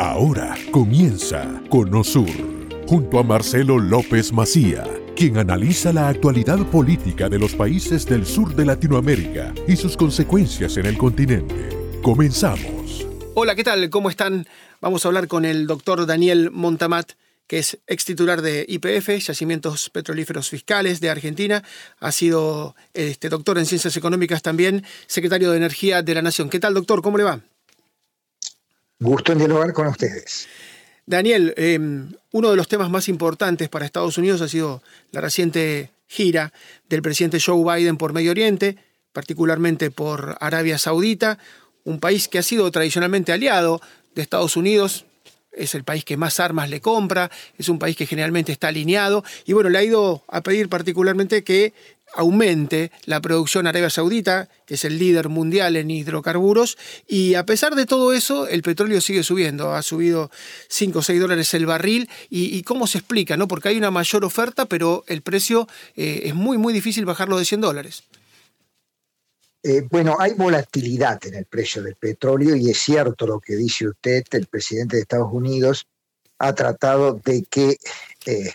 Ahora comienza Conosur, junto a Marcelo López Macía, quien analiza la actualidad política de los países del sur de Latinoamérica y sus consecuencias en el continente. Comenzamos. Hola, ¿qué tal? ¿Cómo están? Vamos a hablar con el doctor Daniel Montamat que es ex titular de IPF, Yacimientos Petrolíferos Fiscales de Argentina. Ha sido este, doctor en Ciencias Económicas también, secretario de Energía de la Nación. ¿Qué tal, doctor? ¿Cómo le va? Gusto en dialogar con ustedes. Daniel, em, uno de los temas más importantes para Estados Unidos ha sido la reciente gira del presidente Joe Biden por Medio Oriente, particularmente por Arabia Saudita, un país que ha sido tradicionalmente aliado de Estados Unidos, es el país que más armas le compra, es un país que generalmente está alineado y bueno, le ha ido a pedir particularmente que aumente la producción Arabia Saudita, que es el líder mundial en hidrocarburos, y a pesar de todo eso, el petróleo sigue subiendo, ha subido 5 o 6 dólares el barril, y, cómo se explica, ¿no? Porque hay una mayor oferta, pero el precio eh, es muy, muy difícil bajarlo de 100 dólares. Eh, bueno, hay volatilidad en el precio del petróleo y es cierto lo que dice usted, el presidente de Estados Unidos ha tratado de que eh,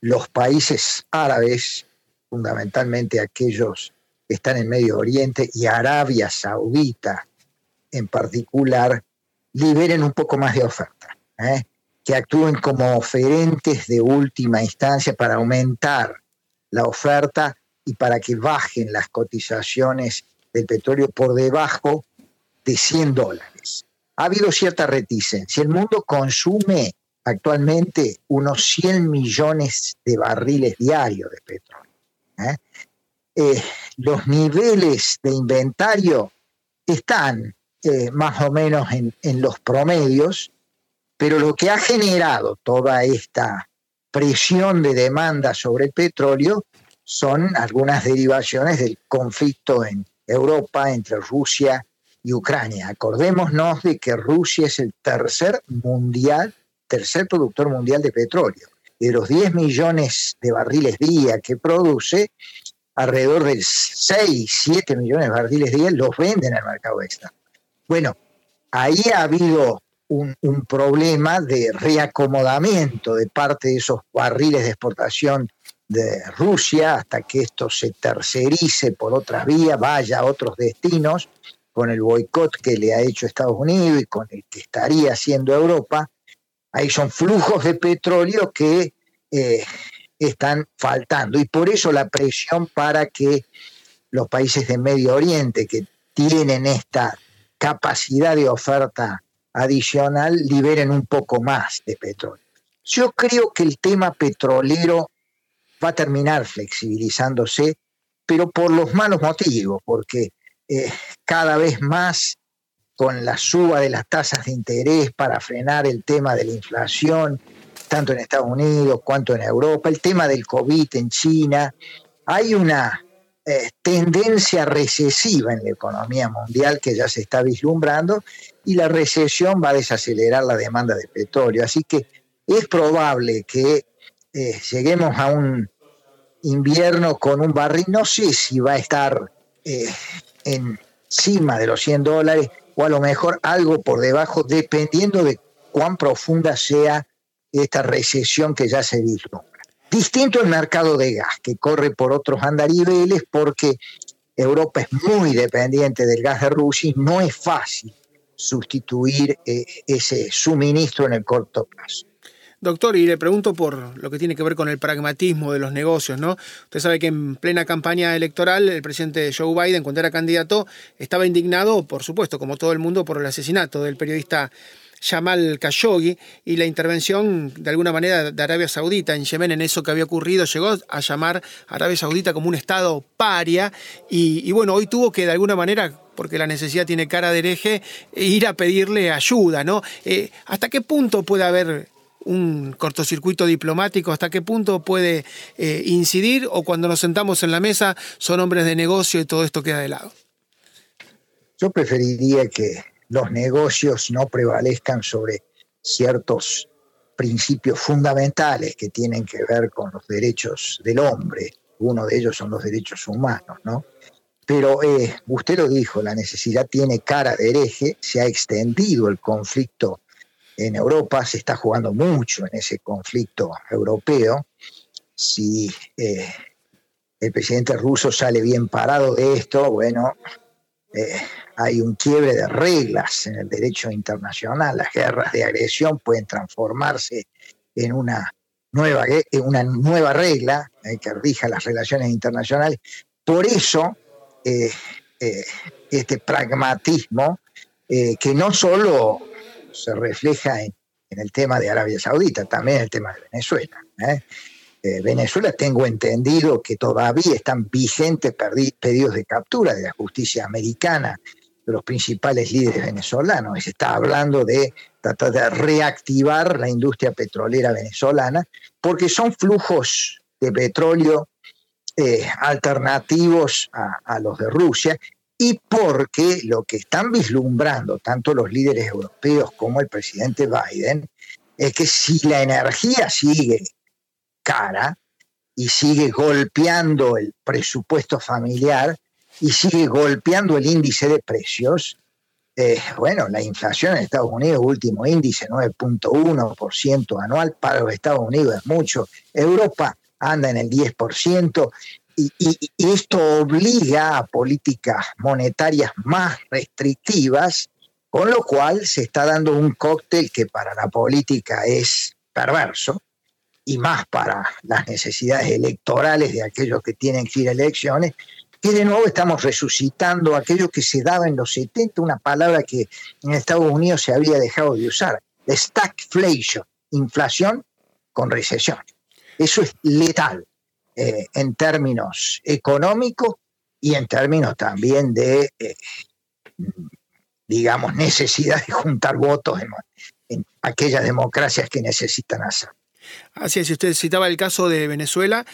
los países árabes fundamentalmente aquellos que están en Medio Oriente y Arabia Saudita en particular, liberen un poco más de oferta, ¿eh? que actúen como oferentes de última instancia para aumentar la oferta y para que bajen las cotizaciones del petróleo por debajo de 100 dólares. Ha habido cierta reticencia. El mundo consume actualmente unos 100 millones de barriles diarios de petróleo. ¿Eh? Eh, los niveles de inventario están eh, más o menos en, en los promedios, pero lo que ha generado toda esta presión de demanda sobre el petróleo son algunas derivaciones del conflicto en Europa entre Rusia y Ucrania. Acordémonos de que Rusia es el tercer mundial, tercer productor mundial de petróleo de los 10 millones de barriles día que produce, alrededor de 6, 7 millones de barriles día los venden al mercado externo. Bueno, ahí ha habido un, un, problema de reacomodamiento de parte de esos barriles de exportación de Rusia hasta que esto se tercerice por otra vía, vaya a otros destinos, con el boicot que le ha hecho Estados Unidos y con el que estaría haciendo Europa. Ahí son flujos de petróleo que eh, están faltando. Y por eso la presión para que los países de Medio Oriente que tienen esta capacidad de oferta adicional liberen un poco más de petróleo. Yo creo que el tema petrolero va a terminar flexibilizándose, pero por los malos motivos, porque eh, cada vez más con la suba de las tasas de interés para frenar el tema de la inflación, tanto en Estados Unidos cuanto en Europa, el tema del COVID en China, hay una eh, tendencia recesiva en la economía mundial que ya se está vislumbrando y la recesión va a desacelerar la demanda de petróleo. Así que es probable que eh, lleguemos a un invierno con un barril, no sé si va a estar eh, encima de los 100 dólares, o a lo mejor algo por debajo, dependiendo de cuán profunda sea esta recesión que ya se vislumbra. Distinto el mercado de gas, que corre por otros andariveles porque Europa es muy dependiente del gas de Rusia y no es fácil sustituir eh, ese suministro en el corto plazo. Doctor, y le pregunto por lo que tiene que ver con el pragmatismo de los negocios, ¿no? Usted sabe que en plena campaña electoral el presidente Joe Biden, cuando era candidato, estaba indignado, por supuesto, como todo el mundo, por el asesinato del periodista Jamal Khashoggi y la intervención de alguna manera de Arabia Saudita en Yemen en eso que había ocurrido llegó a llamar a Arabia Saudita como un estado paria y, bueno, hoy tuvo que de alguna manera porque la necesidad tiene cara de hereje, ir a pedirle ayuda, ¿no? Eh, ¿Hasta qué punto puede haber un cortocircuito diplomático, hasta qué punto puede eh, incidir o cuando nos sentamos en la mesa son hombres de negocio y todo esto queda de lado? Yo preferiría que los negocios no prevalezcan sobre ciertos principios fundamentales que tienen que ver con los derechos del hombre. Uno de ellos son los derechos humanos, ¿no? Pero eh, usted lo dijo, la necesidad tiene cara de hereje, se ha extendido el conflicto en Europa, se está jugando mucho en ese conflicto europeo. Si eh, el presidente ruso sale bien parado de esto, bueno, eh, hay un quiebre de reglas en el derecho internacional. Las guerras de agresión pueden transformarse en una nueva, una nueva regla eh, que rija las relaciones internacionales. Por eso, este pragmatismo, que no solo se refleja en, el tema de Arabia Saudita, también el tema de Venezuela. ¿eh? Eh, Venezuela tengo entendido que todavía están vigentes pedidos de captura de la justicia americana de los principales líderes venezolanos. Se está hablando de tratar de reactivar la industria petrolera venezolana porque son flujos de petróleo eh, alternativos a, los de Rusia y porque lo que están vislumbrando tanto los líderes europeos como el presidente Biden es que si la energía sigue cara y sigue golpeando el presupuesto familiar y sigue golpeando el índice de precios, eh, bueno, la inflación en Estados Unidos, último índice, 9.1% anual, para los Estados Unidos es mucho. Europa anda en el 10%, y, esto obliga a políticas monetarias más restrictivas, con lo cual se está dando un cóctel que para la política es perverso y más para las necesidades electorales de aquellos que tienen que ir a elecciones, que de nuevo estamos resucitando aquello que se daba en los 70, una palabra que en Estados Unidos se había dejado de usar, stagflation, inflación con recesión. Eso es letal eh, en términos económicos y en términos también de, eh, digamos, necesidad de juntar votos en, en aquellas democracias que necesitan hacer. Así es, usted citaba el caso de Venezuela,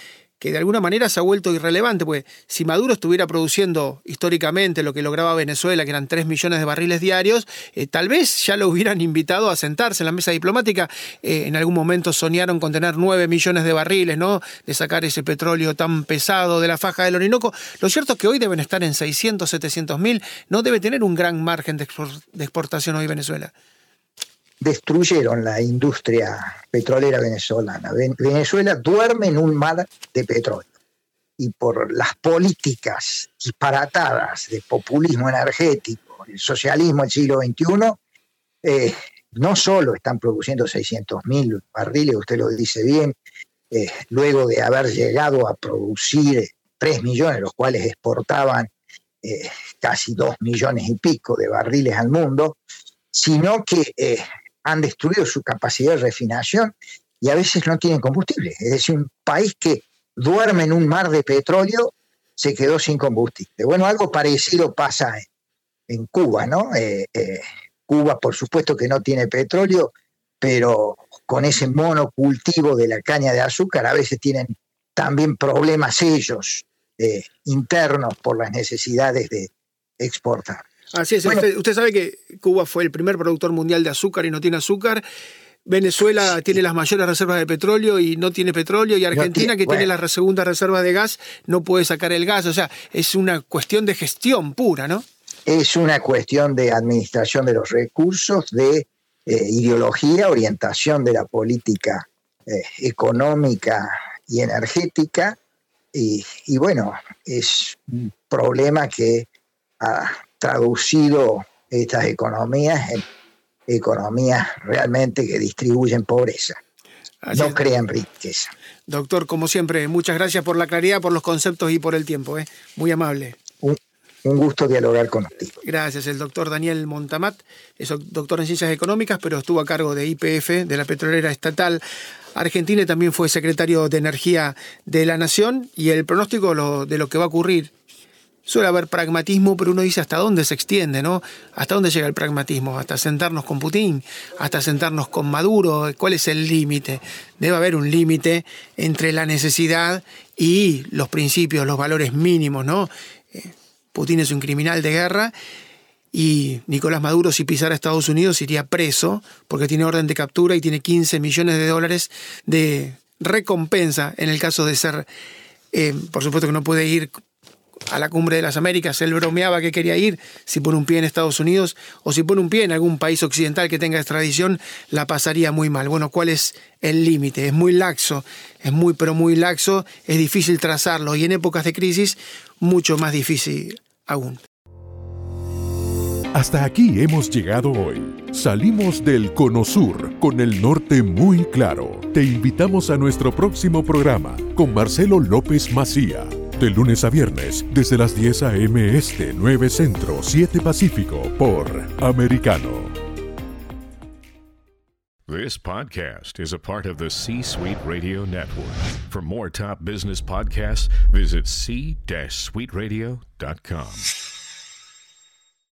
que de alguna manera se ha vuelto irrelevante, porque si Maduro estuviera produciendo históricamente lo que lograba Venezuela, que eran 3 millones de barriles diarios, eh, tal vez ya lo hubieran invitado a sentarse en la mesa diplomática. Eh, en algún momento soñaron con tener 9 millones de barriles, ¿no? De sacar ese petróleo tan pesado de la faja del Orinoco. Lo cierto es que hoy deben estar en 600, 700 mil. No debe tener un gran margen de exportación hoy Venezuela destruyeron la industria petrolera venezolana. Venezuela duerme en un mar de petróleo y por las políticas disparatadas de populismo energético, el socialismo del siglo XXI, eh, no solo están produciendo 600.000 barriles, usted lo dice bien, eh, luego de haber llegado a producir 3 millones, los cuales exportaban eh, casi 2 millones y pico de barriles al mundo, sino que han destruido su capacidad de refinación y a veces no tienen combustible. Es decir, un país que duerme en un mar de petróleo se quedó sin combustible. Bueno, algo parecido pasa en, Cuba, ¿no? Eh, eh, Cuba, por supuesto que no tiene petróleo, pero con ese monocultivo de la caña de azúcar a veces tienen también problemas ellos eh, internos por las necesidades de exportar. Así es, usted, sabe que Cuba fue el primer productor mundial de azúcar y no tiene azúcar. Venezuela tiene las mayores reservas de petróleo y no tiene petróleo, y Argentina, que tiene las segundas reservas de gas, no puede sacar el gas. O sea, es una cuestión de gestión pura, ¿no? Es una cuestión de administración de los recursos, de eh, ideología, orientación de la política eh, económica y energética. Y, y, bueno, es un problema que ha traducido estas economías en economías realmente que distribuyen pobreza. no crean riqueza. Doctor, como siempre, muchas gracias por la claridad, por los conceptos y por el tiempo. ¿eh? Muy amable. Un, un gusto dialogar con usted. Gracias. El doctor Daniel Montamat es doctor en ciencias económicas, pero estuvo a cargo de IPF, de la petrolera estatal argentina y también fue secretario de Energía de la Nación. Y el pronóstico de lo que va a ocurrir Suele haber pragmatismo, pero uno dice hasta dónde se extiende, ¿no? ¿Hasta dónde llega el pragmatismo? ¿Hasta sentarnos con Putin? ¿Hasta sentarnos con Maduro? ¿Cuál es el límite? Debe haber un límite entre la necesidad y los principios, los valores mínimos, ¿no? Eh, Putin es un criminal de guerra y Nicolás Maduro si pisara Estados Unidos iría preso porque tiene orden de captura y tiene 15 millones de dólares de recompensa en el caso de ser, eh, por supuesto que no puede ir a la cumbre de las Américas, él bromeaba que quería ir, si pone un pie en Estados Unidos o si pone un pie en algún país occidental que tenga extradición, la pasaría muy mal. Bueno, ¿cuál es el límite? Es muy laxo, es muy pero muy laxo, es difícil trazarlo y en épocas de crisis mucho más difícil aún. Hasta aquí hemos llegado hoy. Salimos del Cono Sur con el norte muy claro. Te invitamos a nuestro próximo programa con Marcelo López Macía. De lunes a viernes, desde las 10 a.m. Este, 9 Centro, 7 Pacífico, por Americano. This podcast is a part of the C Suite Radio Network. For more top business podcasts, visit c-suiteradio.com.